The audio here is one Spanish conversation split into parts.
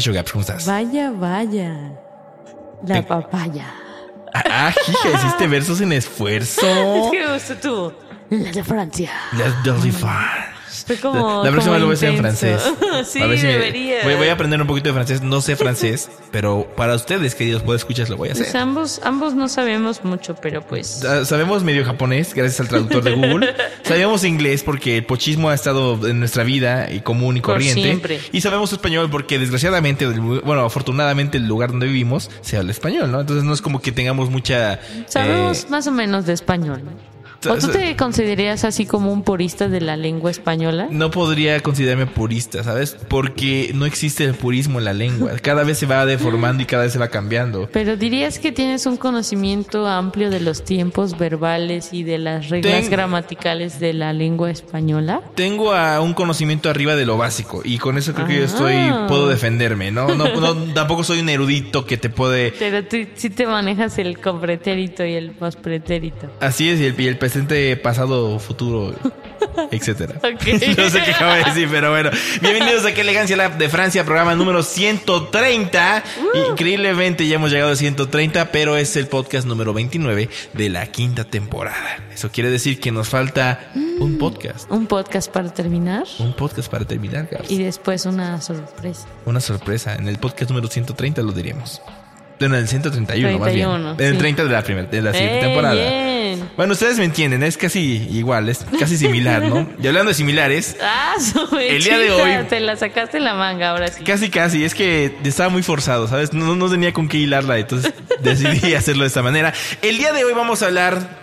¿Qué Gaps? ¿Cómo estás? Vaya, vaya. La papaya. Ah, hija, hiciste versos en esfuerzo. ¿Qué gusto tú? La de Francia. La de France. Fue como. La próxima como lo voy a hacer en francés. sí, A ver si me- debería. voy, voy a aprender un poquito de francés. No sé francés, pero para ustedes, queridos, puedo escuchar, lo voy a Pues hacer. ambos, ambos no sabemos mucho, pero pues. Ah, Sabemos medio japonés, gracias al traductor de Google. Sabemos inglés porque el pochismo ha estado en nuestra vida y común y Por corriente. siempre. Y sabemos español porque desgraciadamente, bueno, afortunadamente el lugar donde vivimos se habla español, ¿no? Entonces no es como que tengamos mucha... Sabemos eh, más o menos de español. ¿O tú te considerarías así como un purista de la lengua española? no podría considerarme purista, ¿sabes? Porque no existe el purismo en la lengua. Cada vez se va deformando y cada vez se va cambiando. Pero dirías que tienes un conocimiento amplio de los tiempos verbales y de las reglas Ten- gramaticales de la lengua española. Tengo a un conocimiento arriba de lo básico y con eso creo que yo Ah. estoy puedo defenderme, ¿no? No, no tampoco soy un erudito que te puede Pero tú sí te manejas el compretérito y el pospretérito. Así es, y el, y el presente, pasado, futuro, etcétera. Ok. No sé qué acabo de decir, pero bueno. Bienvenidos a Qué Elegancia Lab de Francia, programa número 130. Uh. Increíblemente ya hemos llegado a 130, pero es el podcast número 29 de la quinta temporada. Eso quiere decir que nos falta un podcast. Un podcast para terminar Un podcast para terminar, Gabs. y después una sorpresa. Una sorpresa. En el podcast número 130 lo diríamos. En el 131, más bien. 31, En el sí. 30 de la primera, de la siguiente ¡Eh, temporada. bien! Bueno, ustedes me entienden, es casi igual, es casi similar, ¿no? Y hablando de similares, Ah, El día de hoy- Te la sacaste en la manga ahora sí. casi casi, es que estaba muy forzado, ¿sabes? No, no tenía con qué hilarla, entonces decidí hacerlo de esta manera. El día de hoy vamos a hablar...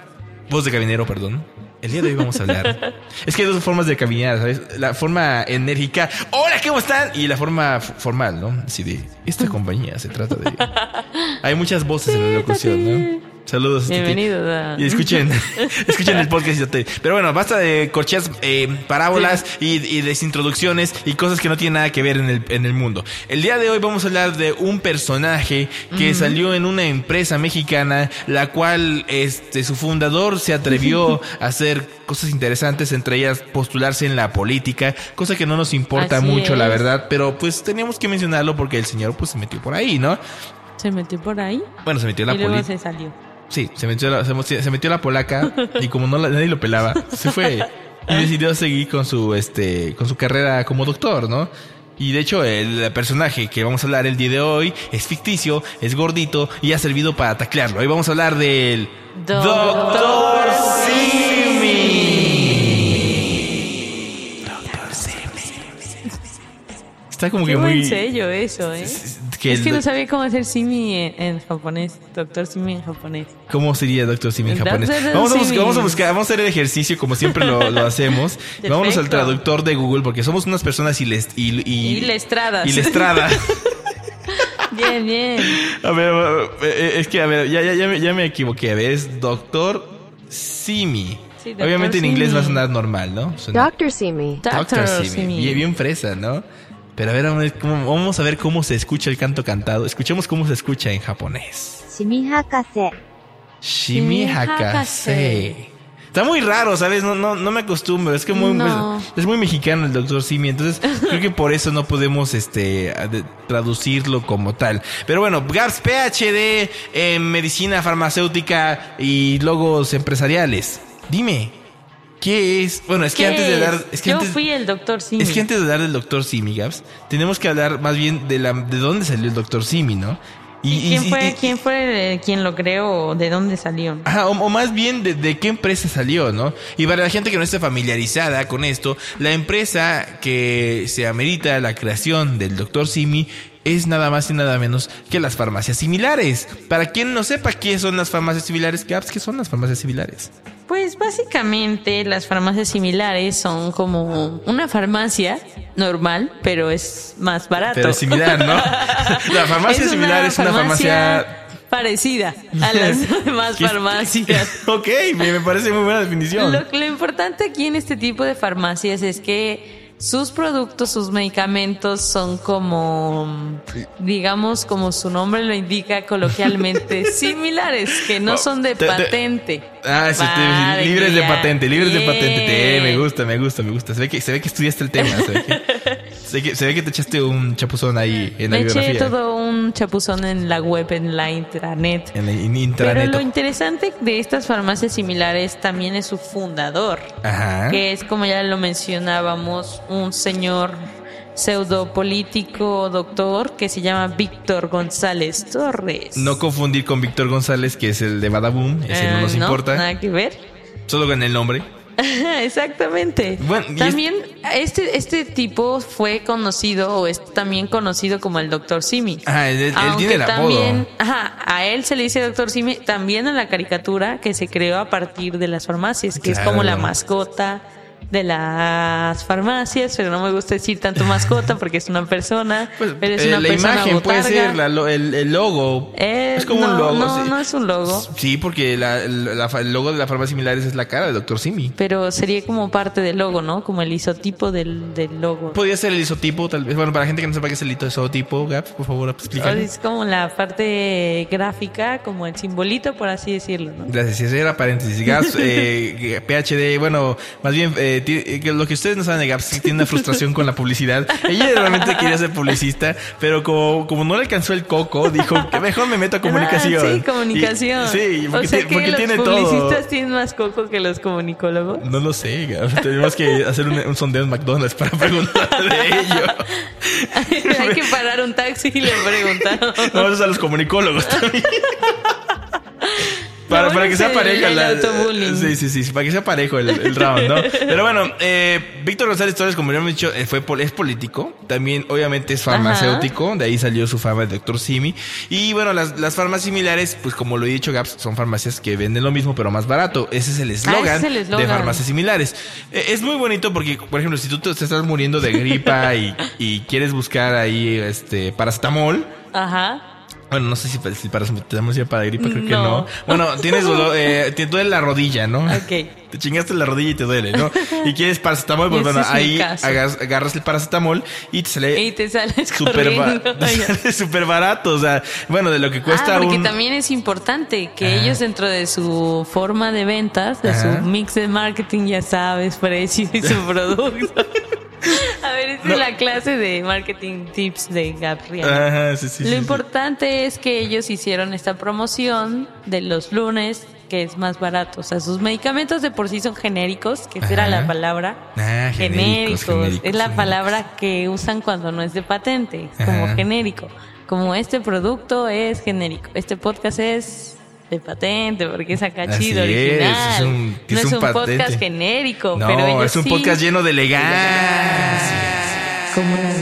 Voz de cabinero, perdón. El día de hoy vamos a hablar... Es que hay dos formas de caminar, ¿sabes? La forma enérgica, hola, ¿cómo están? Y la forma formal, ¿no? Así de, esta compañía se trata de... Hay muchas voces en la locución, ¿no? Saludos. Titi. Bienvenido. a- Y escuchen, escuchen el podcast. y yo te- Pero bueno, basta de corcheas, eh, parábolas y, y desintroducciones y cosas que no tienen nada que ver en el, en el mundo. El día de hoy vamos a hablar de un personaje que salió en una empresa mexicana, la cual este, su fundador se atrevió a hacer cosas interesantes, entre ellas postularse en la política, cosa que no nos importa Así mucho, la verdad, pero pues teníamos que mencionarlo porque el señor pues se metió por ahí, ¿no? Se metió por ahí Bueno, se metió en la y luego política. se salió. Sí, se metió la, se, mo- se metió la polaca y como no la- nadie lo pelaba, se fue y decidió seguir con su este con su carrera como doctor, ¿no? Y de hecho el personaje que vamos a hablar el día de hoy es ficticio, es gordito y ha servido para taclearlo. Hoy vamos a hablar del Doctor Simi. Doctor Simi. Está como Qué que buen muy sello eso, ¿eh? Que es que no sabía cómo hacer Simi en, en japonés. Doctor Simi en japonés. ¿Cómo sería Doctor Simi en japonés? Vamos a, buscar, vamos a buscar, vamos a hacer el ejercicio como siempre lo, lo hacemos. Vámonos al traductor de Google porque somos unas personas iles- il- y, Y lestradas. ilestradas. Bien, bien. a ver, eh, es que a ver, ya, ya, ya, me, ya me equivoqué. A ver, es Doctor Simi. Sí. Obviamente en inglés va a sonar normal, ¿no? Suena- Doctor Simi. Doctor Simi. Simi. Bien, bien fresa, ¿no? Pero a ver, vamos a ver cómo se escucha el canto cantado. Escuchemos cómo se escucha en japonés. Shimihakase. Shimihakase. Está muy raro, ¿sabes? No, no, no me acostumbro. Es que muy, pues, es, muy mexicano el doctor Simi. Entonces, creo que por eso no podemos este, traducirlo como tal. Pero bueno, GARS PhD en eh, medicina farmacéutica y logos empresariales. Dime, ¿qué es? Bueno, es que ¿Qué antes de dar. Es que Yo antes, fui el doctor Simi. es que antes de hablar del doctor Simi, Gaps, tenemos que hablar más bien de la de dónde salió el doctor Simi, ¿no? ¿Y quién, y- fue, y- ¿Quién fue eh, quien lo creó o de dónde salió? Ajá, o, o más bien de, de qué empresa salió, ¿no? Y para la gente que no esté familiarizada con esto, la empresa que se amerita la creación del Dr. Simi es nada más y nada menos que las farmacias similares. Para quien no sepa qué son las farmacias similares, ¿qué, qué son las farmacias similares? Pues básicamente las farmacias similares son como una farmacia normal, pero es más barato. Pero es similar, ¿no? La farmacia Es similar es una farmacia... parecida a las demás ¿Qué es- farmacias. ok, me, me parece muy buena definición. Lo, lo importante aquí en este tipo de farmacias es que sus productos, sus medicamentos son como, digamos, como su nombre lo indica coloquialmente, similares, que no son de Te- te- patente. Ah, sí, te- libres de patente, libres de patente. Me gusta, me gusta, me gusta. Se ve que, se ve que estudiaste el tema. Se ve que, se ve que, se ve que te echaste un chapuzón ahí en la Me eché biografía. todo un chapuzón en la web, en la intranet. En la en Pero intranet. lo interesante de estas farmacias similares también es su fundador, Ajá. que es como ya lo mencionábamos, un señor pseudo político doctor que se llama Víctor González Torres. No confundir con Víctor González, que es el de Badaboom. Ese no Eh, nos importa. Nada que ver. Solo con el nombre. Exactamente. Bueno, también este, este tipo fue conocido o es también conocido como el Doctor Simi. Ajá, él, él Aunque tiene el apodo. también, ajá, a él se le dice Doctor Simi, también en la caricatura que se creó a partir de las farmacias, que es como la mascota de las farmacias, pero no me gusta decir tanto mascota porque es una persona, Pues, pero es eh, una la persona imagen puede botarga. ser la el, el logo. Eh, es como no, un logo. No, sí. no es un logo. Sí, porque la- la- el logo de la farmacia similares es la cara de Dr. Simi. Pero sería como parte del logo, ¿no? Como el isotipo del, del logo. Podría ser el isotipo, tal vez. Bueno, para la gente que no sepa qué es el isotipo, Gaps, por favor, explícame. Es como la parte gráfica, como el simbolito, por así decirlo, ¿no? Gracias, ese era paréntesis. Gaps, eh, PhD, bueno, más bien, eh, eh, que lo que ustedes no saben de Gaps, es que tiene una frustración con la publicidad. Ella realmente quería ser publicista, pero como, como no le alcanzó el coco, dijo que mejor me meto a comunicación. Ah, sí, comunicación. Y- sí, porque, o sea ti- que porque los tiene publicistas todo. tienen más coco que los comunicólogos. No lo sé, Gaps. Tenemos que hacer un, un sondeo en McDonald's para preguntar de ello. Hay que parar un taxi y le preguntamos. Vamos a los comunicólogos también. Para, para que sea pareja la, sí, sí, sí, para que sea parejo el, el round, ¿no? Pero bueno, eh, Víctor González Torres, como ya hemos dicho, eh, fue es político, también obviamente es farmacéutico, de ahí salió su fama de Doctor Simi. Y bueno, las, las farmacias similares, pues como lo he dicho, Gaps, son farmacias que venden lo mismo, pero más barato. Ese es el eslogan Ah, es el de eslogan. farmacias similares. Eh, es muy bonito porque, por ejemplo, si tú te estás muriendo de gripa y, y quieres buscar ahí este paracetamol, Ajá. Bueno, no sé si, si paracetamol sirve para gripe, creo que No. no. Bueno, tienes dolor, eh, te duele la rodilla, ¿no? Ok. Te chingaste la rodilla y te duele, ¿no? Y quieres paracetamol, pues bueno, ahí agas- agarras el paracetamol y te sale Y te sales sale súper barato. O sea, bueno, de lo que cuesta ah, porque un... también es importante que Ajá. ellos dentro de su forma de ventas, de Ajá. su mix de marketing, ya sabes, precio y su producto. A ver, esta No. es la clase de marketing tips de Gabriel. Ajá, sí, sí, Lo sí, importante es que ellos hicieron esta promoción de los lunes que es más barato. O sea, sus medicamentos de por sí son genéricos, que esa era la palabra. Ah, genéricos, genéricos, Es la genéricos. palabra que usan cuando no es de patente, como Ajá. genérico. Como este producto es genérico. Este podcast es de patente porque es acá chido, es, original. es un- no es un podcast genérico, No, pero ellos es un sí- podcast lleno de elegancia. Como las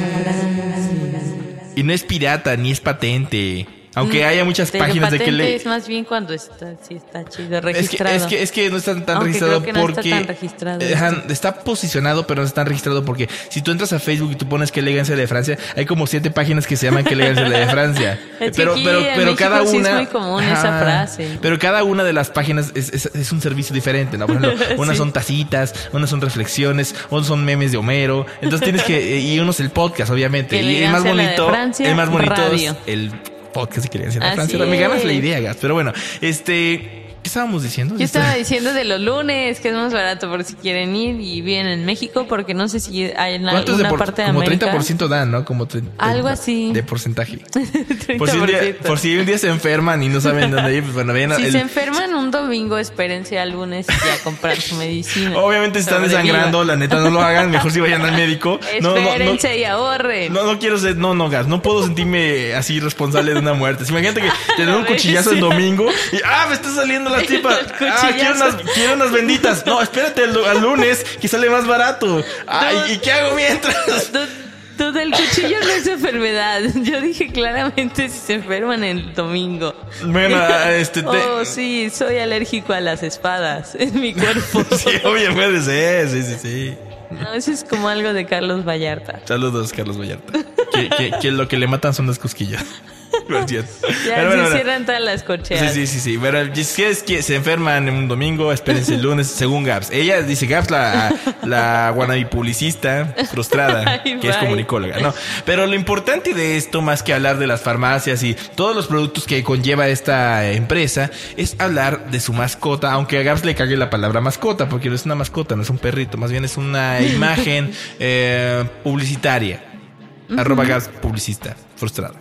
Y no es pirata, ni es patente. Aunque haya muchas páginas de que le... es más bien cuando está, sí está chido, Es que, registrado. es, que, es que no está tan Aunque registrado creo que no está porque. tan registrado Eh, está posicionado, pero no está tan registrado porque si tú entras a Facebook y tú pones que elegancia de Francia, hay como siete páginas que se llaman que elegancia de Francia. Es que pero aquí pero, pero cada sí es una. muy común esa frase. Pero cada una de las páginas es, es- es un servicio diferente, ¿no? Por ejemplo, unas son tacitas, unas son reflexiones, otras son memes de Homero. Entonces tienes que. Y uno es el podcast, obviamente. Que Y el más bonito. Francia, el más bonito radio. es el podcast que elegancia de Así Francia. Me ganas la idea, Gas. Pero bueno, este. ¿Qué estábamos diciendo? Yo estaba diciendo de los lunes, que es más barato por si quieren ir y vienen en México, porque no sé si hay en ¿Cuánto es de alguna por, parte de como América. 30% dan, ¿no? Como Algo 30 así. De porcentaje. 30%. Por si, un día, por si un día se enferman y no saben dónde ir, pues bueno, vayan Si el- se enferman un domingo, espérense al lunes y a comprar su medicina. Obviamente si están desangrando, la neta no lo hagan, mejor si vayan al médico. No, no, no, Espérense y ahorren. no, no quiero ser, no, no, gas, no puedo sentirme así responsable de una muerte. Imagínate que te dan un cuchillazo el domingo y, ah, me está saliendo la tripa. Ah, quiero unas, quiero unas benditas. No, espérate al, al lunes que sale más barato. Ay, ¿y qué hago mientras? Tú Todo el cuchillo no es enfermedad. Yo dije claramente si se enferman el domingo. Bueno, este... Te... Oh, sí, soy alérgico a las espadas en mi cuerpo. sí, obviamente, sí, sí, sí, sí. No, eso es como algo de Carlos Vallarta. Saludos, Carlos Vallarta. que, que, que lo que le matan son las cosquillas. Gracias. Ya Pero se cierran todas las corcheas. Sí, sí, sí, sí. Pero si es que se enferman en un domingo, espérense el lunes, según Gaps. Ella dice Gaps, la, la wannabe publicista frustrada, Ay, que es comunicóloga, ¿no? Pero lo importante de esto, más que hablar de las farmacias y todos los productos que conlleva esta empresa, es hablar de su mascota, aunque a Gaps le cague la palabra mascota, porque no es una mascota, no es un perrito, más bien es una imagen eh, publicitaria. Arroba Gaps publicista, frustrada.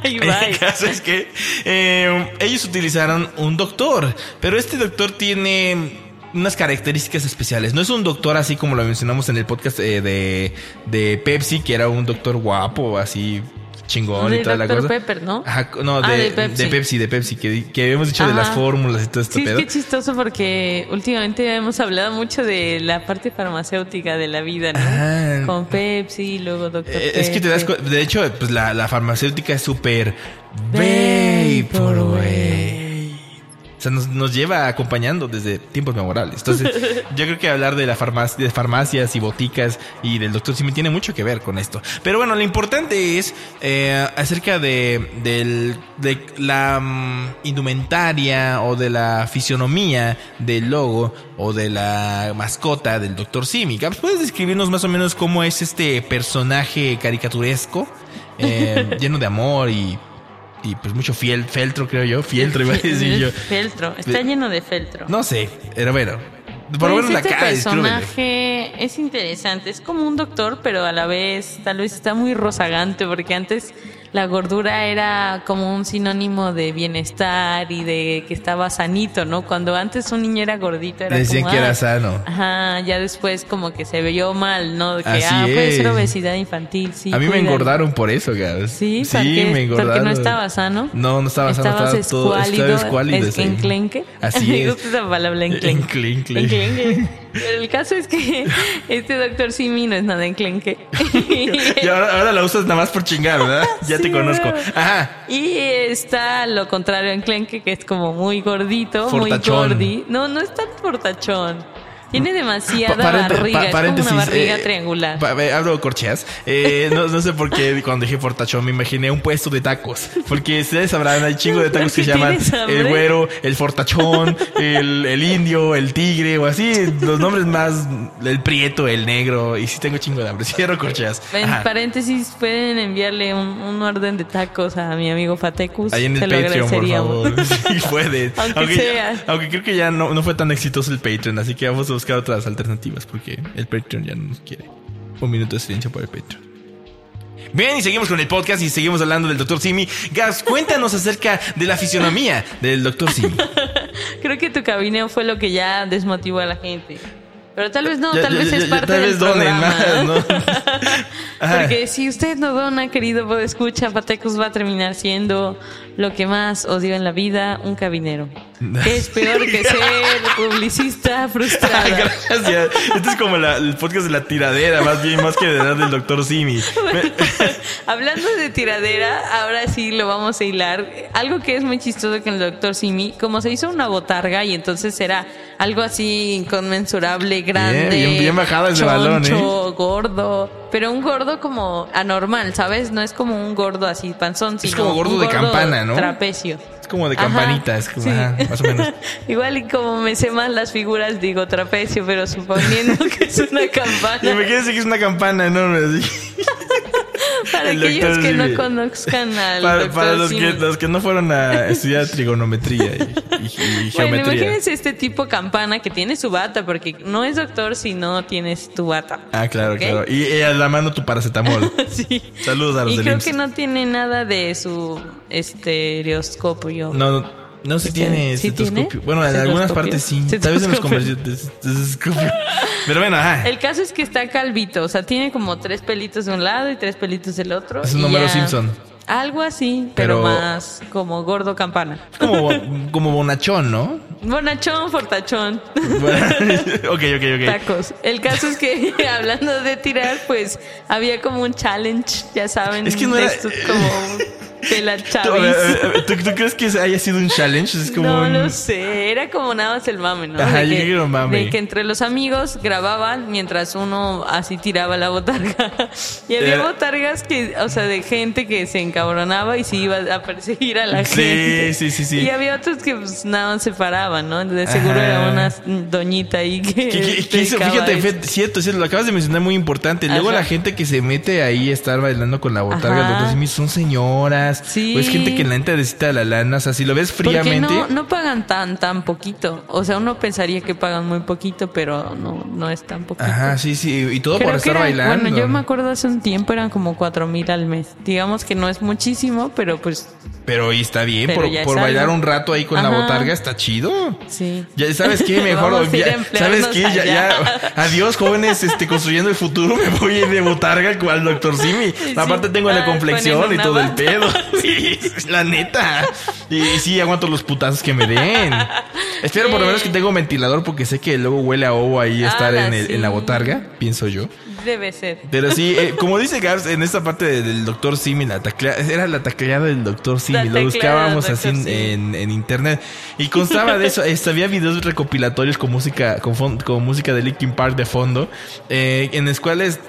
Ay, El caso es que eh, ellos utilizaron un doctor, pero este doctor tiene unas características especiales. No es un doctor así como lo mencionamos en el podcast eh, de, de Pepsi, que era un doctor guapo, así chingón y De toda la Dr. cosa. Pepper, ¿no? Ajá, no, Ah, de, de Pepsi. de Pepsi, de Pepsi, que, que habíamos dicho de las Ajá. fórmulas y todo este Sí, es pedo. que chistoso porque últimamente hemos hablado mucho de la parte farmacéutica de la vida, ¿no? Ajá. Con Pepsi, luego Doctor Eh, es que te das Pepper. cu- De hecho, pues la, la farmacéutica es súper vaporwave. O sea, nos, nos lleva acompañando desde tiempos memorables. Entonces, yo creo que hablar de la farmacia, de farmacias y boticas y del doctor Simi tiene mucho que ver con esto. Pero bueno, lo importante es eh, acerca de, del- de la mm, indumentaria o de la fisionomía del logo o de la mascota del doctor Simi. ¿Puedes describirnos más o menos cómo es este personaje caricaturesco? eh, lleno de amor y, y pues mucho fiel, feltro, creo yo. Fieltro, iba a decir yo. Feltro, está lleno de feltro. No sé, pero bueno. Por lo Pues menos la este cara, personaje es interesante, es como un doctor, pero a la vez tal vez está muy rozagante, porque antes la gordura era como un sinónimo de bienestar y de que estaba sanito, ¿no? Cuando antes un niño era gordito era Decían como, que era "Ah, sano. Ajá, ya después como que se vio mal, ¿no? Que Así ah, puede ser es. obesidad infantil, sí. a mí me cuídalo. engordaron por eso, Gabs. Sí, ¿por qué? me engordaron. Porque no estaba sano. No, no estaba sano, estaba todo escuálido, estaba escuálido. es- sí. enclenque. Así Me es. gusta esa palabra, enclenque. Enclenque. Enclenque. Pero el caso es que este doctor Simi no es nada enclenque. Y ahora, ahora la usas nada más por chingar, ¿verdad? Ya te conozco. Ajá. Y está lo contrario enclenque, que es como muy gordito, Fortachón. muy gordi. No, no es tan fortachón. Tiene demasiada Pa- barriga, pa- es paréntesis, como una barriga eh, triangular. pa- eh, hablo corcheas. Eh, no, no sé por qué cuando dije fortachón me imaginé un puesto de tacos. Porque ustedes sabrán, hay chingo de tacos que se ¿Por qué llaman hambre? el güero, el fortachón, el, el indio, el tigre o así. Los nombres más, el prieto, el negro. Y sí tengo chingo de hambre. Cierro corcheas. En Ajá. paréntesis, pueden enviarle un, un orden de tacos a mi amigo Fatecus. Ahí en el Patreon, por favor. Sí, puede. Aunque sea. aunque creo que ya no, no fue tan exitoso el Patreon, así que vamos a buscar otras alternativas porque el Patreon ya no nos quiere. Un minuto de silencio por el Patreon. Bien, y seguimos con el podcast y seguimos hablando del Dr. Simi. Gas, cuéntanos acerca de la fisionomía del Dr. Simi. Creo que tu cabineo fue lo que ya desmotivó a la gente. Pero tal vez no, Ya- tal ya- vez ya- es parte tal del vez donen programa. más, ¿no? Porque si usted no dona, querido escucha, Patecus va a terminar siendo lo que más odio en la vida, un cabinero. Que es peor que ser publicista frustrada. Gracias. Este es como la- el podcast de la tiradera, más bien, más que de edad del Dr. Simi. Hablando de tiradera, ahora sí lo vamos a hilar. Algo que es muy chistoso con el doctor Simi, como se hizo una botarga y entonces era algo así inconmensurable, grande, bien- bien bajado ese balón, ¿eh? choncho, gordo, pero un gordo como anormal, ¿sabes? No es como un gordo así panzón, sino como gordo un de campana, ¿no? Trapecio. Es como de Ajá, campanita, es como, sí. ajá, más o menos. Igual y como me sé más las figuras, digo trapecio, pero suponiendo que es una campana. Imagínense que es una campana enorme así. Para El aquellos doctor que no conozcan al Para, doctor para los, que, los que no fueron a estudiar trigonometría y, y- y Bueno, geometría. imagínense este tipo campana que tiene su bata, porque no es doctor si no tienes tu bata. ah, claro, claro. Y, y a la mano tu paracetamol. Sí. Saludos a los Y del creo IMSS. que no tiene nada de su estereoscopio. No, no, no, se tiene ¿Sí citoscopio. Tiene? Bueno, en algunas partes sí. Tal vez. Pero bueno, ajá. El caso es que está calvito. O sea, tiene como tres pelitos de un lado y tres pelitos del otro. Es un número. Simpson. Algo así, pero, más como gordo campana. Como, como bonachón, ¿no? Bonachón, fortachón. Bueno, ok, ok, ok. Tacos. El caso es que hablando de tirar, pues había como un challenge, ya saben. Es que no era... como Pela eh, Chavis. Eh, ¿Tú, ¿Tú, crees que haya sido un challenge? Es como no un... lo sé. Era como nada más el mame, ¿no? Ajá, de, que, yo mame. de que entre los amigos grababan mientras uno así tiraba la botarga. Y había Era... botargas que, o sea, de gente que se encabronaba y se iba a perseguir a la sí, gente. Sí, sí, sí. Y había otros que pues, nada más se paraban, ¿no? De seguro Ajá. era una doñita ahí que. que, que fíjate, esto. cierto, cierto, lo acabas de mencionar muy importante. Luego Ajá. la gente que se mete ahí a estar bailando con la botarga, los dos, son señoras ganas. Sí. O es gente que neta necesita la lana. O sea, si lo ves fríamente. No, no, pagan tan, tan poquito. O sea, uno pensaría que pagan muy poquito, pero no, no es tan poquito. Ajá, sí, sí. Y todo Creo por estar era, bailando. Bueno, yo me acuerdo hace un tiempo eran como cuatro mil al mes. Digamos que no es muchísimo, pero pues. Pero y está bien, pero por, por bailar un rato ahí con Ajá. la botarga está chido. Sí. Ya sabes qué, mejor. ya, ¿Sabes qué? Ya, ya, Adiós, jóvenes, este, construyendo el futuro. Me voy de botarga al doctor Simi. Sí, Aparte tengo ah, la complexión y todo el pedo sí, la neta. Y sí, aguanto los putazos que me den. Espero por lo menos que tenga un ventilador porque sé que luego huele a ovo ahí estar en, el, en la botarga, pienso yo. Debe ser. Pero sí, eh, como dice Gabs, en esta parte del doctor Simi, la era la tacleada del doctor Simi, lo buscábamos así en, internet y constaba de eso, este, había videos recopilatorios con música, con, con música de Linkin Park de fondo, eh, en los cuales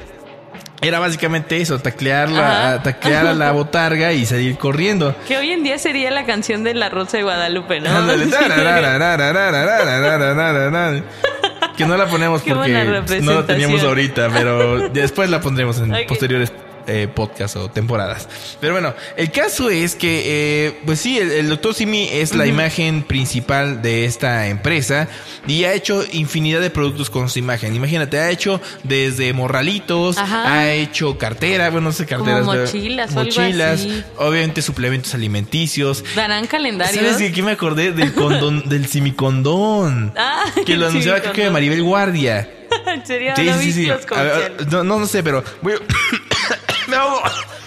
era básicamente eso, taclear, la, taclear a la botarga y salir corriendo. Que hoy en día sería la canción de La Rosa de Guadalupe, ¿no? que no la ponemos porque no la teníamos ahorita, pero después la pondremos en okay. posteriores eh, podcasts o temporadas. Pero bueno, el caso es que, eh, pues sí, el, el Dr. Simi es la imagen principal de esta empresa y ha hecho infinidad de productos con su imagen. Imagínate, ha hecho desde morralitos, Ajá. ha hecho cartera, bueno, no sé, carteras. Como pero- mochilas algo mochilas, así. obviamente suplementos alimenticios. Darán calendarios. ¿Sabes de qué me acordé? Del condón, del simicondón. Ah, que lo anunciaba creo que de. Maribel Guardia. ¿En serio? Sí, ¿No sí, sí. ver, no, no, no sé, pero voy a- me ahogo.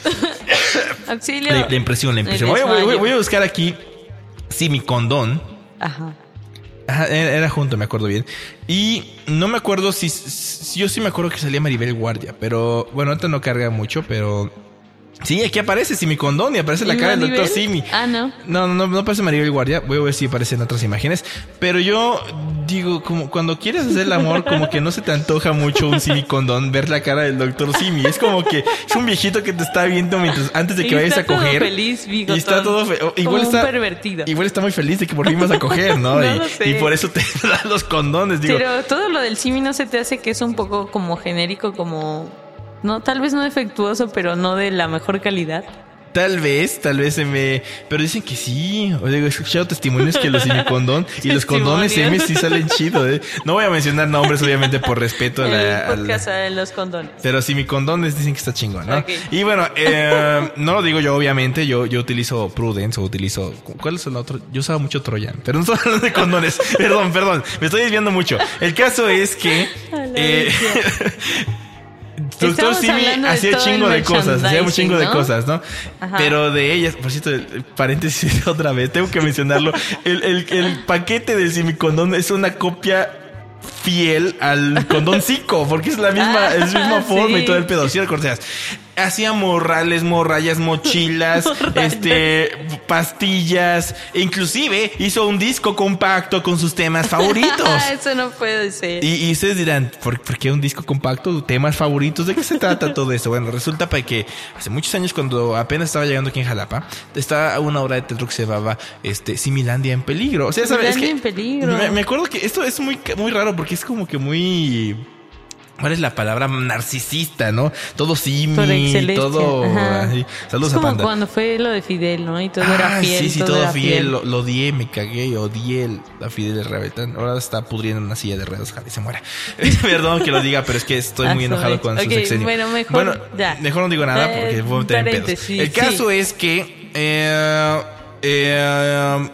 Auxilio. La, la impresión, la impresión. Voy, a- voy a- desmayo. voy a buscar aquí simicondón. Ajá. Ajá, era, era junto, me acuerdo bien. Y no me acuerdo si, si- Yo sí me acuerdo que salía Maribel Guardia, pero bueno, ahorita no carga mucho, pero. Sí, aquí aparece Simicondón y aparece la ¿Y cara del doctor Simi. Ah, no. No, no, no, no aparece Maribel Guardia. Voy a ver si aparecen otras imágenes. Pero yo digo, como cuando quieres hacer el amor, como que no se te antoja mucho un simicondón ver la cara del doctor Simi. Es como que es un viejito que te está viendo mientras, antes de que Y vayas a coger. todo feliz, bigotón. y está todo fe- igual está pervertido. Igual está muy feliz de que por fin vas a coger, ¿no? No y, lo sé. y por eso te da los condones, digo. Pero todo lo del simi no se te hace que es un poco como genérico, como. No, tal vez no defectuoso, pero no de la mejor calidad. Tal vez, tal vez se me. Pero dicen que sí. O he escuchado testimonios que los simicondón y los condones M sí salen chido, ¿eh? No voy a mencionar nombres, obviamente, por respeto a la. a El la- podcast de los condones. Pero si mi condones dicen que está chingón, ¿no? Y bueno, eh, no lo digo yo, obviamente. Yo, yo utilizo Prudence o utilizo. ¿Cuál es el otro? Yo usaba mucho Trojan, pero no estoy hablando de condones. perdón, perdón. Me estoy desviando mucho. El caso es que. Eh, Doctor Simi hacía chingo de cosas, hacía un chingo de cosas, ¿no? Ajá. Pero de ellas, por cierto, paréntesis otra vez, tengo que mencionarlo. El, el, el paquete del simicondón es una copia fiel al condón Zico, porque es la misma, Ah, es la misma forma y todo el pedo. ¿Sí? Hacía morrales, morrayas, mochilas, este, pastillas, e inclusive hizo un disco compacto con sus temas favoritos. Eso no puede ser. Y, y ustedes dirán, ¿por, por qué un disco compacto? ¿Temas favoritos? ¿De qué se trata todo esto? Bueno, resulta para que hace muchos años, cuando apenas estaba llegando aquí en Jalapa, estaba una obra de teatro que se llamaba este, Similandia en peligro. O sea, ¿sabes? Es que en peligro. Me, me acuerdo que esto es muy, muy raro porque es como que muy... ¿Cuál es la palabra? Narcisista, ¿no? Todo simi, todo... Así. Saludos es a como Panda. cuando fue lo de Fidel, ¿no? Y todo era Ah, fiel. sí, sí, todo, era fiel. Lo, lo odié, me cagué, odié a Fidel Revetán. Ahora está pudriendo en una silla de ruedas, ojalá y se muera. Perdón que lo diga, pero es que estoy muy Ah, enojado con su Ok, sexenio. bueno, mejor Bueno, ya. mejor no digo nada Eh, porque voy a meter en pedos. El caso sí. es que... Eh, eh,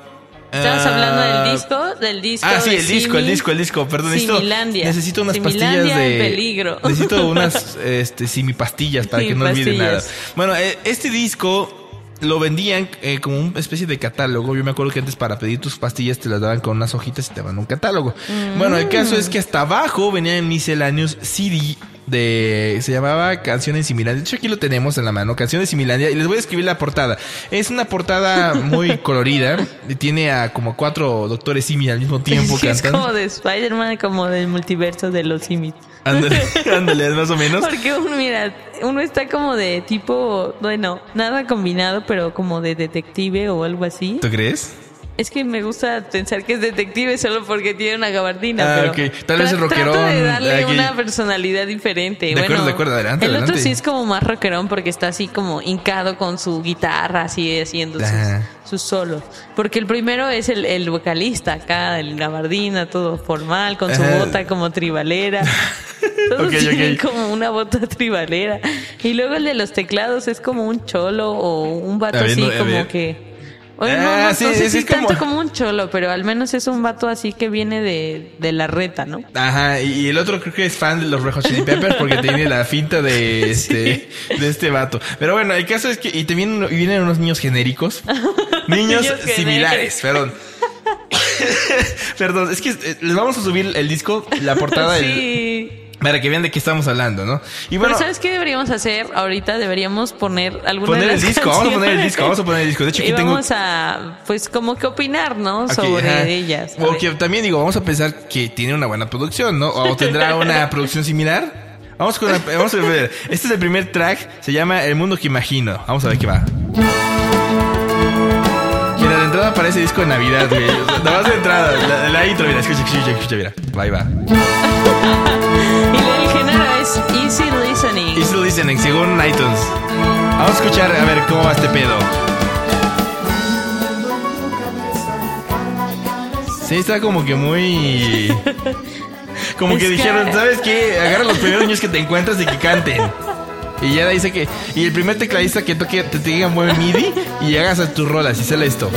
Estamos eh, hablando del disco, del disco. Ah, sí, el disco, el disco, el disco. Perdón, necesito, necesito unas Similandia pastillas de. peligro. Necesito unas este, simipastillas para que no olvide nada. Simipastillas. Bueno, eh, este disco lo vendían eh, como una especie de catálogo. Yo me acuerdo que antes para pedir tus pastillas te las daban con unas hojitas y te daban un catálogo. Bueno, el caso es que hasta abajo venían misceláneos CD de se llamaba Canciones Similares. De hecho aquí lo tenemos en la mano, Canciones Similares y les voy a escribir la portada. Es una portada muy colorida y tiene a como cuatro doctores Simi al mismo tiempo Sí, es cantando. como de Spider-Man, como del multiverso de los Simis. Ándale, ándale, más o menos. Porque uno, mira, uno está como de tipo, bueno, nada combinado, pero como de detective o algo así. ¿Tú crees? Es que me gusta pensar que es detective solo porque tiene una gabardina. Ah, pero. Tal vez el tra- trato rockerón de darle aquí. una personalidad diferente. De bueno, acuerdo, de acuerdo, adelante, El adelante. otro sí es como más rockerón porque está así como hincado con su guitarra, así haciendo sus, sus solos. Porque el primero es el, el vocalista acá, el gabardina, todo formal, con su bota como tribalera. Todos tienen como una bota tribalera. Y luego el de los teclados es como un cholo o un vato así como que... Oye, Ah, no, no, sí, no sé sí, si es como- tanto como un cholo, pero al menos es un vato así que viene de, de la reta, ¿no? Ajá, y el otro creo que es fan de los Red Hot Chili Peppers porque tiene la finta de este, de este vato. Pero bueno, el caso es que y te vienen, y vienen unos niños genéricos. Niños Niños similares, perdón. perdón, es que eh, les vamos a subir el disco, la portada del- sí. Para que vean de qué estamos hablando, ¿no? Y bueno, Pero ¿sabes qué deberíamos hacer? Ahorita deberíamos poner alguna poner de el las disco, vamos a poner el disco, vamos a poner el disco. De hecho, y aquí tengo vamos a, pues, como que opinar, ¿no? Sobre ajá. ellas. Porque ver. también digo, vamos a pensar que tiene una buena producción, ¿no? O tendrá una producción similar. Vamos con la- vamos a ver. Este es el primer track, se llama El mundo que imagino. Vamos a ver qué va. Mira, de entrada aparece disco de Navidad, güey. Nada más de entrada, la, la intro, mira, escucha, escucha, escucha, mira. Va, va. Es Easy Listening. Easy listening, según iTunes. Vamos a escuchar a ver cómo va este pedo. Sí, está como que muy. Como que Es que- dijeron, ¿sabes qué? Agarra los primeros niños que te encuentras y que canten. Y ya dice que. Y el primer tecladista que toque, te diga mueve MIDI y hagas a tus rolas y sale esto.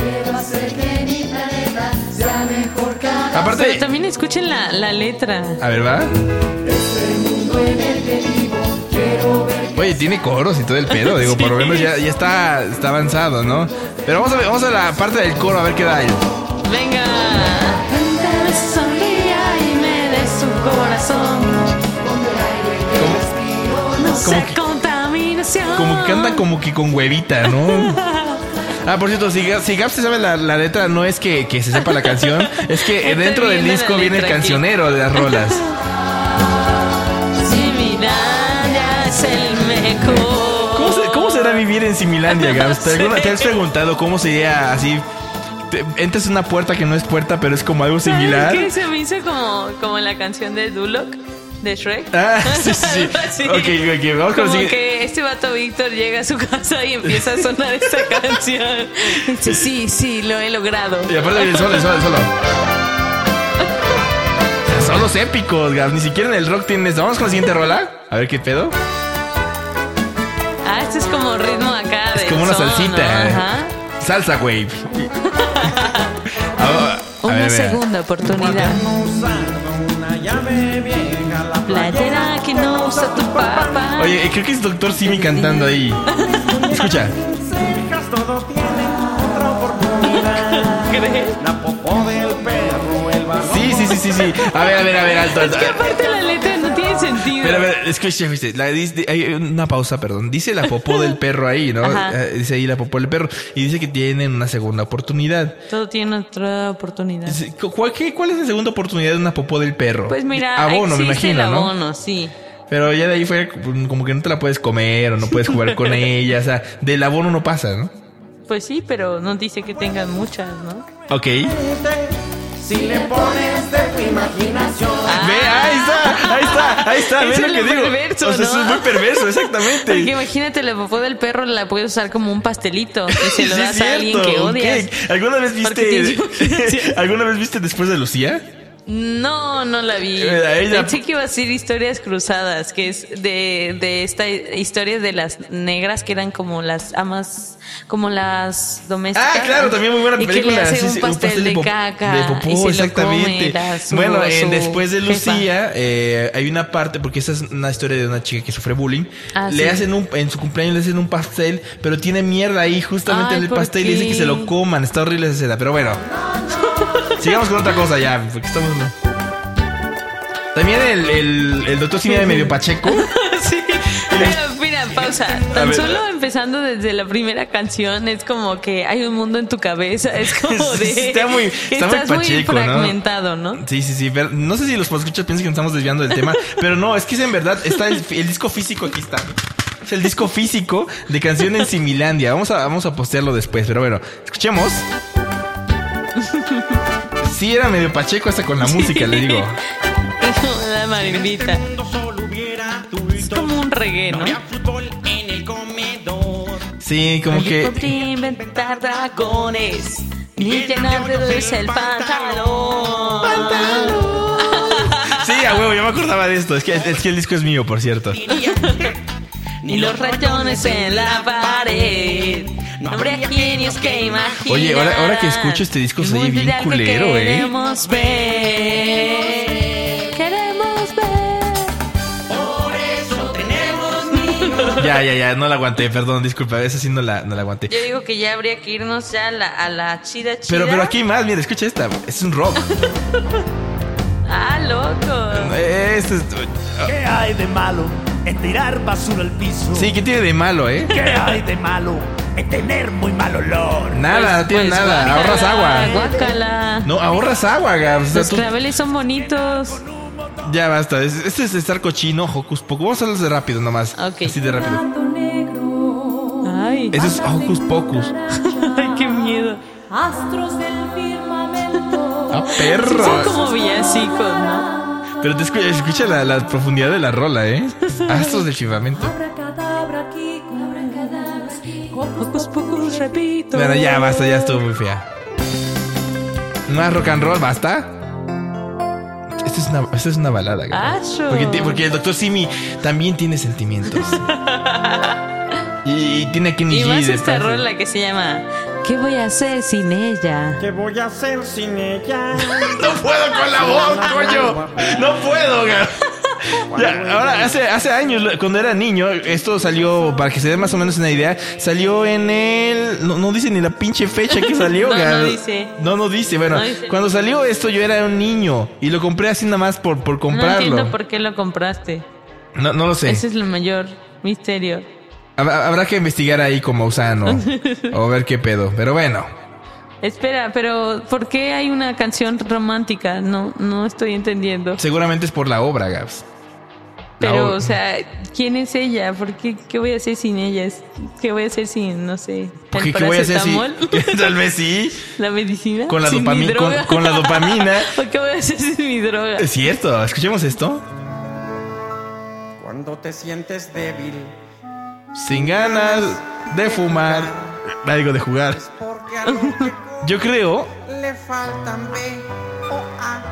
Aparte. Pero también escuchen la, la letra. A ver, va. Oye, tiene coros y todo el pedo. Digo, por lo menos ya, ya está, está avanzado, ¿no? Pero vamos a ver, vamos a la parte del coro a ver qué da él. Venga. Sonría y me dé su corazón. Como, No Como sé que- contaminación. como que canta como que con huevita, ¿no? Ah, por cierto, si, Gab- si Gab se sabe la, la letra, no es que, que se sepa la canción, es que dentro del disco viene el cancionero de las rolas. en Similandia, Gabs? ¿Te, alguna- te has preguntado cómo sería así? Te- entras en una puerta que no es puerta, pero es como algo similar. ¿Sabes qué? Se me hizo como, como la canción de Duloc de Shrek. Ah, sí, sí, sí. Ok, ok, vamos con Como que este vato Víctor llega a su casa y empieza a sonar esta canción. Dice, sí, sí, lo he logrado. Y aparte el solo, el solo, el solo. Son los épicos, Gabs. Ni siquiera en el rock tienen esto. Vamos con la siguiente rola. A ver qué pedo. Como una salsita. ¿no? Ajá. Salsa wave. Ah, a Una ver, vea. segunda oportunidad. Playera que no usa tu papá. Oye, creo que es Doctor Simi cantando ahí. Escucha. ¿Crees? La popó del perro, el. Sí, sí, sí, sí, sí. A ver, a ver, a ver, alto, alto. Es que aparte la tiene sentido. Pero a ver, escucha, la dice- hay una pausa, perdón. Dice la popó del perro ahí, ¿no? Ajá. Eh, Dice ahí la popó del perro. Y dice que tienen una segunda oportunidad. Todo tiene otra oportunidad. ¿Cuál, qué- cuál es la segunda oportunidad de una popó del perro? Pues mira, Abono, me imagino, el ¿no? abono, sí. Pero ya de ahí fue como que no te la puedes comer o no puedes jugar con ella. O sea, del abono no pasa, ¿no? Pues sí, pero no dice que tengan muchas, ¿no? Ok. Si le pones de tu imaginación. Ve, ahí está, ahí está, ahí está. Ve Eso lo que digo. perverso, o sea, eso ¿no? es muy perverso, exactamente. Porque imagínate, la popó del perro la puedes usar como un pastelito y se lo Sí, das es a alguien cierto, que odias. ¿Alguna vez viste. ¿Alguna vez viste después de Lucía? No, no la vi. Eh, ella- Pensé que iba a ser historias cruzadas, que es de, de esta historia de las negras que eran como las amas, como las domésticas. Ah, claro, también muy buena Y que película. le hacen sí, un pastel, de pop- caca. De popó, y se lo exactamente. come la- su- bueno, en su después de. Lucía, eh, hay una parte, porque esa es una historia de una chica que sufre bullying. Ah, le sí. hacen un, en su cumpleaños le hacen un pastel, pero tiene mierda ahí justamente Ay, en el ¿por pastel y dicen qué? que se lo coman. Está horrible esa escena, pero bueno. Sigamos con otra cosa ya, porque estamos. También el, el, el doctor Simi de medio Pacheco. Sí. Mira, mira, pausa. Tan solo empezando desde la primera canción es como que hay un mundo en tu cabeza. Es como de. Está muy- está muy estás muy pacheco, fragmentado, ¿no? Sí, sí, sí. pero no sé si los escuchas piensan que nos estamos desviando del tema, pero no, es que es en verdad, está el, el disco físico aquí está. Es el disco físico de canción en Similandia. Vamos a, vamos a postearlo después, pero bueno, escuchemos. Sí, era medio pacheco hasta con la música, le digo. Es como la marimbita. Es como un reggae, ¿no? Sí, como Allí que. inventar dragones de pantalón. Sí, a huevo, yo me acordaba de esto. Es que, es que el disco es mío, por cierto. Ni los rayones en la pared. No habría genios que imaginar. Oye, ahora- ahora que escucho este disco se oye mundo bien ideal que culero, ¿eh? Queremos ver. Queremos ver. Ya, ya, ya, no la aguanté, perdón, disculpa, esa sí no la, no la aguanté. Yo digo que ya habría que irnos ya a la, a la chida chida. Pero, pero aquí hay más, mira, escucha esta. Es un rock. Ah, loco. Este es- ¿Qué hay de malo en tirar basura al piso? Sí, ¿qué tiene de malo, eh? ¿Qué hay de malo en tener muy mal olor? Nada, no tiene Pues, nada. guácala, Ahorras agua. Guácala. No, ahorras agua, Gabs. O sea, Los tú- claveles son bonitos. Ya basta. Es- Este es estar cochino, Hocus Pocus. Vamos a hablar de rápido nomás. Ok. Así de rápido. Ay, Eso es Hocus Pocus. ay, qué miedo. Astros del firmamento. ¡Ah, Son perro! como villancicos, ¿no? Pero te escucha, escucha la, la profundidad de la rola, ¿eh? Astros del firmamento. Pocos, pocos, repito. Bueno, ya basta, ya estuvo muy fea. Más rock and roll, basta. Esta es una, esta es una balada. Acho. Porque, porque el doctor Simi también tiene sentimientos. y, y tiene a Kenny Y G más esta rola que se llama ¿Qué voy a hacer sin ella? ¿Qué voy a hacer sin ella? No puedo con la voz, coño. No puedo. Ya, ahora, hace, hace años, cuando era niño, esto salió, para que se dé más o menos una idea, salió en el... No, no dice ni la pinche fecha que salió, No, no dice. No, no dice. Bueno, No dice. cuando salió esto yo era un niño y lo compré así nada más por, por No comprarlo. entiendo por qué lo compraste. No, no lo sé. Ese es el mayor misterio. Habrá, habrá que investigar ahí como Usano o ver qué pedo. Pero bueno. Espera, pero ¿por qué hay una canción romántica? No, no estoy entendiendo. Seguramente es por la obra, Gabs. La Pero, obra. o sea, ¿quién es ella? ¿Por qué, ¿Qué voy a hacer sin ella? ¿Qué voy a hacer sin, no sé, ¿Por el qué, ¿Qué voy a hacer si- paracetamol? Tal vez sí. ¿La medicina? Con la ¿Sin mi con- la dopamina. ¿Por qué voy a hacer sin mi droga? Es cierto. Escuchemos esto. Cuando te sientes débil, Sin ganas de fumar. Algo de jugar. porque a lo que Yo creo. le faltan B o A.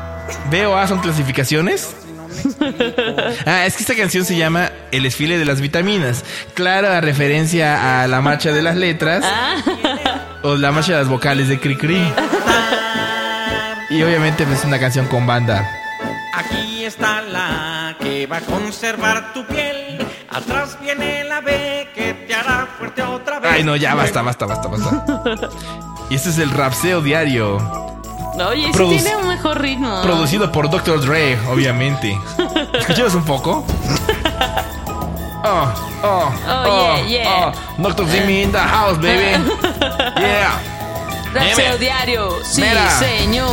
B o A son clasificaciones. Si no me explico. Ah, es que esta canción se llama El desfile de las vitaminas. Clara referencia a la marcha de las letras. Ah, O la marcha de las vocales de Cri Cri. Y obviamente pues, es una canción con banda. Aquí está la que va a conservar tu piel. Atrás viene la B que fuerte otra vez. Ay, no, ya basta, basta, basta, basta. Y este es el rapseo diario. Oye, sí Produc- tiene un mejor ritmo. Producido por Dr. Dre, obviamente. Escuchemos un poco. Oh, oh, Oh, yeah, yeah. oh. Dr. Jimmy in the house, baby. Yeah. Rapseo Dime. diario. Sí, Mira. señor.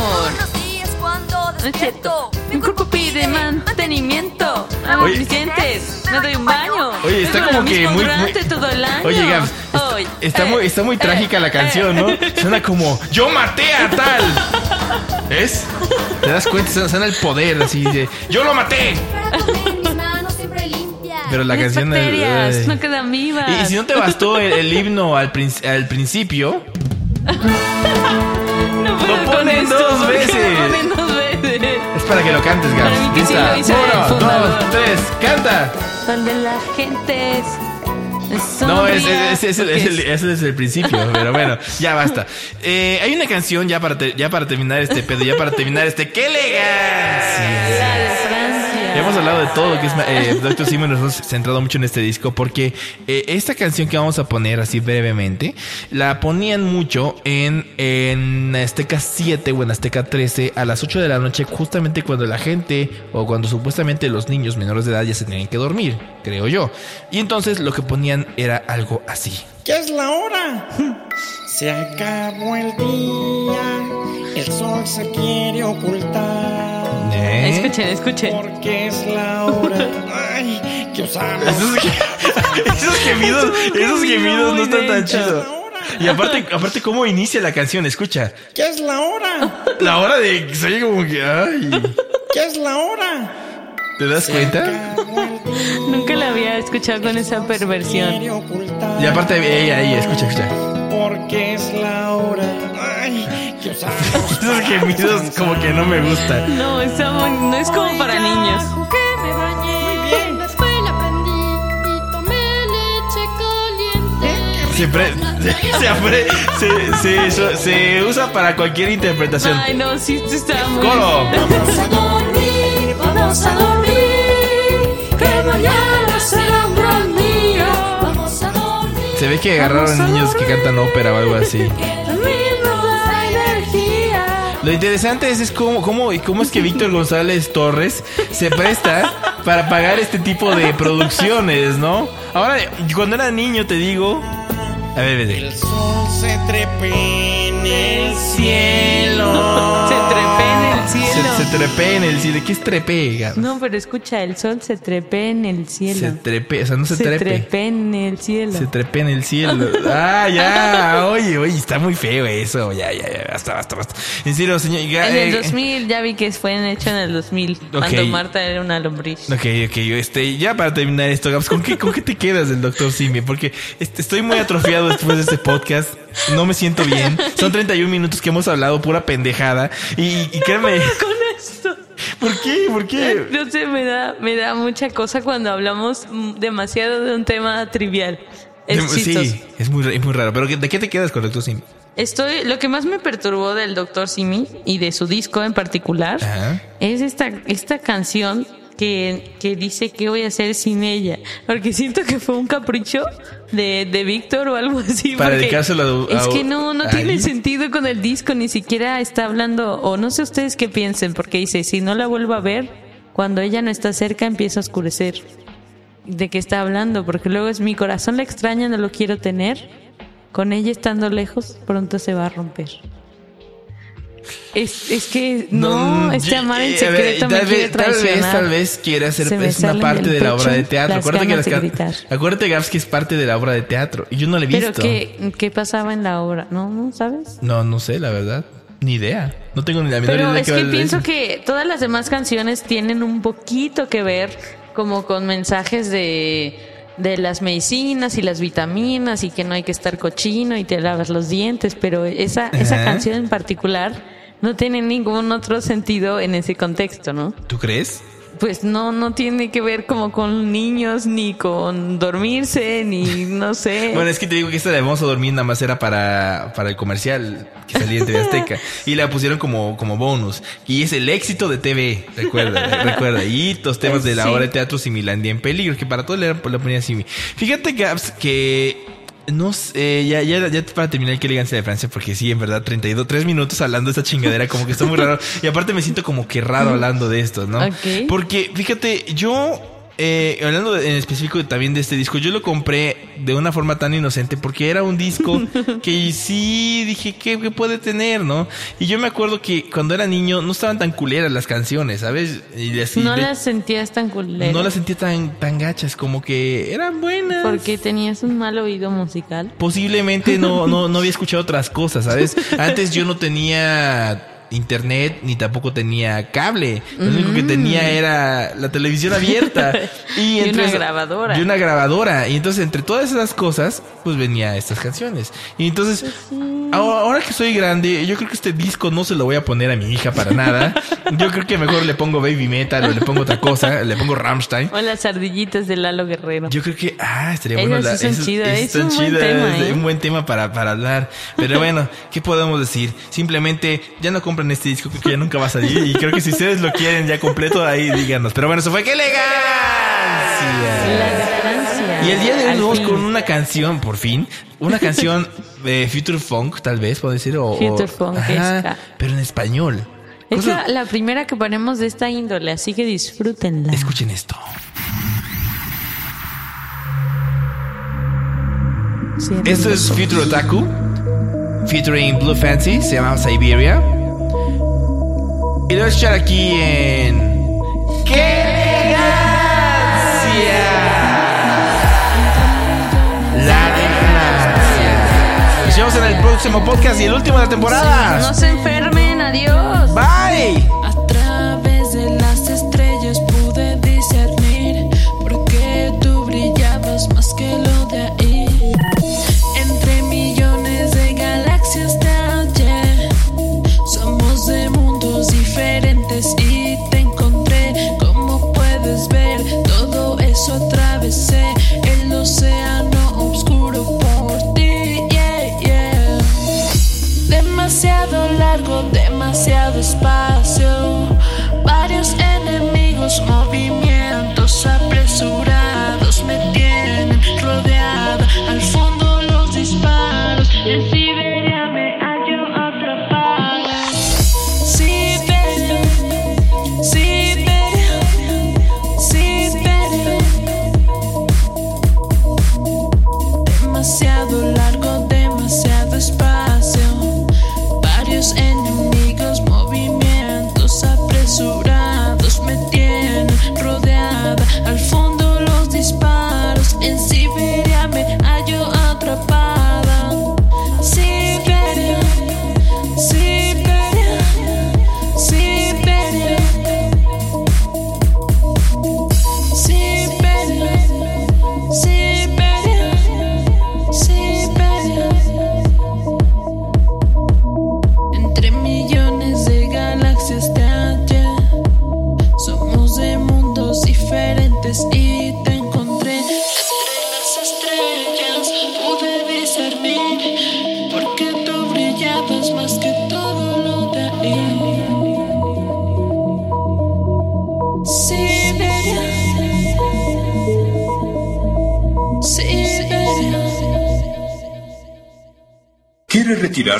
Es cierto. despierto. Mi cuerpo pide mantenimiento. Amo Oye. mis dientes. Me doy un baño. Oye, está como que mismo muy- durante muy- todo el año. Oye, Gabs, está, está eh, muy, está muy eh, trágica la eh. canción, ¿no? Suena como Yo maté a tal. ¿Ves? ¿Te das cuenta? Suena- Suena el poder así de Yo lo maté. Para tener mis manos siempre limpias. Pero la Las canción bacterias ay. no quedan vivas. Y, y si no te bastó el, el himno al, prin- al principio, no puedo lo con ponen esto, dos ¿por qué veces. Lo ponen dos veces. Es para que lo cantes, Gabs. Para mí que sí Lista. lo hizo el Uno, dos, tres, canta. Donde la gente es. No, es, es, es, es el, principio, pero bueno, ya basta. Eh, hay una canción ya para, te- ya para terminar este pedo, ya para terminar este. ¡Qué! La de Francia. Hemos hablado de todo que es eh, Dr. Simon, nos hemos centrado mucho en este disco porque eh, esta canción que vamos a poner así brevemente, la ponían mucho en, en Azteca 7 o en Azteca 13 a las 8 de la noche, justamente cuando la gente o cuando supuestamente los niños menores de edad ya se tenían que dormir, creo yo. Y entonces lo que ponían era algo así. ¿Qué es la hora? Se acabó el día, el sol se quiere ocultar. ¿Eh? Escuchen, escuchen. Porque es la hora ay, que usamos. Esos, esos gemidos, esos gemidos no están tan chidos. Y aparte, aparte, ¿cómo inicia la canción? Escucha. ¿Qué es la hora? La hora de que se oye como que, ay. ¿Qué es la hora? ¿Te das cuenta? Nunca la había escuchado con esa perversión. Y aparte, ahí, ahí, escucha, escucha. Porque es la hora ay. Esos gemidos como que no me gustan. No, está muy- no es como para niños. leche caliente. Se, se, se, se- se usa para cualquier interpretación. Ay, no, sí, está muy. Coro. Vamos a dormir, vamos a dormir, que mañana será un gran día. Vamos a dormir. Se ve que agarraron niños que cantan ópera o algo así. Lo interesante es, es cómo, cómo, y cómo es que Víctor González Torres se presta para pagar este tipo de producciones, ¿no? Ahora, cuando era niño, te digo. A ver, vete. El sol se trepe en el cielo. Se trepé cielo. Se, se trepé en el cielo. ¿Qué es trepé? Gabs? No, pero escucha, el sol se trepé en el cielo. Se trepe, o sea, no se, se trepe. trepé en el cielo. Se trepe en el cielo. Ah, ya. Oye, oye, está muy feo eso. Ya, ya, ya. Basta, basta, basta. En serio, señor. ya, En el eh, 2000, ya vi que fue hecho en el 2000, cuando Marta era una lombriz. Ok, ok, este, ya para terminar esto, Gabs, ¿con qué, con qué te quedas del doctor Simi? Porque este, estoy muy atrofiado después de este podcast, no me siento bien, son 31 minutos que hemos hablado pura pendejada y, y Con esto. ¿por qué? ¿Por qué? No sé, me da, me da mucha cosa cuando hablamos demasiado de un tema trivial. Es sí, es muy, es muy raro, pero ¿de qué te quedas con el doctor Simi? Estoy, lo que más me perturbó del Dr. Simi y de su disco en particular Ajá. es esta, esta canción que, que dice que voy a hacer sin ella. Porque siento que fue un capricho de, de Víctor o algo así. Para dedicárselo a- Es que no, no ahí. tiene sentido con el disco, ni siquiera está hablando, o no sé ustedes qué piensen, porque dice, si no la vuelvo a ver, cuando ella no está cerca empieza a oscurecer. ¿De qué está hablando? Porque luego es mi corazón la extraña, no lo quiero tener. Con ella estando lejos, pronto se va a romper. Es, es que no, este yo- amar en eh, ver, secreto tal me quiere vez, tal vez, tal vez quiere hacer es una parte de la obra de teatro. Acuérdate que las acuérdate Gabs que es parte de la obra de teatro y yo no la he Pero visto. ¿qué, ¿qué pasaba en la obra? ¿No? ¿No sabes? No, no sé, la verdad. Ni idea. No tengo ni la menor Pero idea es qué va que pienso que todas las demás canciones tienen un poquito que ver como con mensajes de, de las medicinas y las vitaminas y que no hay que estar cochino y te lavas los dientes, pero esa, esa canción en particular no tiene ningún otro sentido en ese contexto, ¿no? ¿Tú crees? Pues no, no tiene que ver como con niños, ni con dormirse, ni no sé. Bueno, es que te digo que esta de Vamos a dormir nada más era para, para el comercial que salía en TV Azteca. Y la pusieron como, como bonus. Y es el éxito de TV, recuerda, recuerda. Y los temas de la Sí. obra de teatro Similandia en peligro, que para todos le, le ponía Simi. Fíjate, Gaps, que... No sé, ya, ya, ya para terminar, qué elegancia de Francia, porque sí, en verdad, 32, 3 minutos hablando de esta chingadera, como que está muy raro. Y aparte me siento como que raro hablando de esto, ¿no? Ok. Porque, fíjate, yo, eh, hablando de- en específico también de este disco, yo lo compré de una forma tan inocente porque era un disco que sí dije, ¿qué, qué puede tener, no? Y yo me acuerdo que cuando era niño no estaban tan culeras las canciones, ¿sabes? Y así, no de- las sentías tan culeras. no las sentía tan, tan gachas, como que eran buenas. Porque tenías un mal oído musical. Posiblemente no, no, no había escuchado otras cosas, ¿sabes? Antes yo no tenía internet ni tampoco tenía cable. Lo único que tenía era la televisión abierta. Y entre una esa- grabadora. Y una grabadora. Y entonces entre todas esas cosas, pues venía estas canciones. Y entonces, ahora, ahora que soy grande, yo creo que este disco no se lo voy a poner a mi hija para nada. Yo creo que mejor le pongo Baby Metal o le pongo otra cosa, le pongo Rammstein. O las ardillitas de Lalo Guerrero. Yo creo que, ah, estaría bueno. sí son esas- chidas, esas es son un buen chidas, tema, es ¿eh? un buen tema para, para hablar. Pero bueno, ¿qué podemos decir? Simplemente, ya no compren este disco, que ya nunca va a salir. Y creo que si ustedes lo quieren ya completo, ahí díganos. Pero bueno, eso fue, ¡qué elegancia! Y el día de hoy Al nos vamos con una canción, por fin. Una canción de Future Funk, tal vez, puedo decir. O, o- Future Funk, pero en español. Es la, la primera que ponemos de esta índole, así que disfrútenla. Escuchen esto. Esto es. Future Otaku, featuring Blue Fancy, se llama Siberia. Y lo voy a echar aquí en. ¡Qué elegancia! La elegancia. Nos vemos en el próximo podcast y el último de la temporada. No se enfermen, adiós. Bye.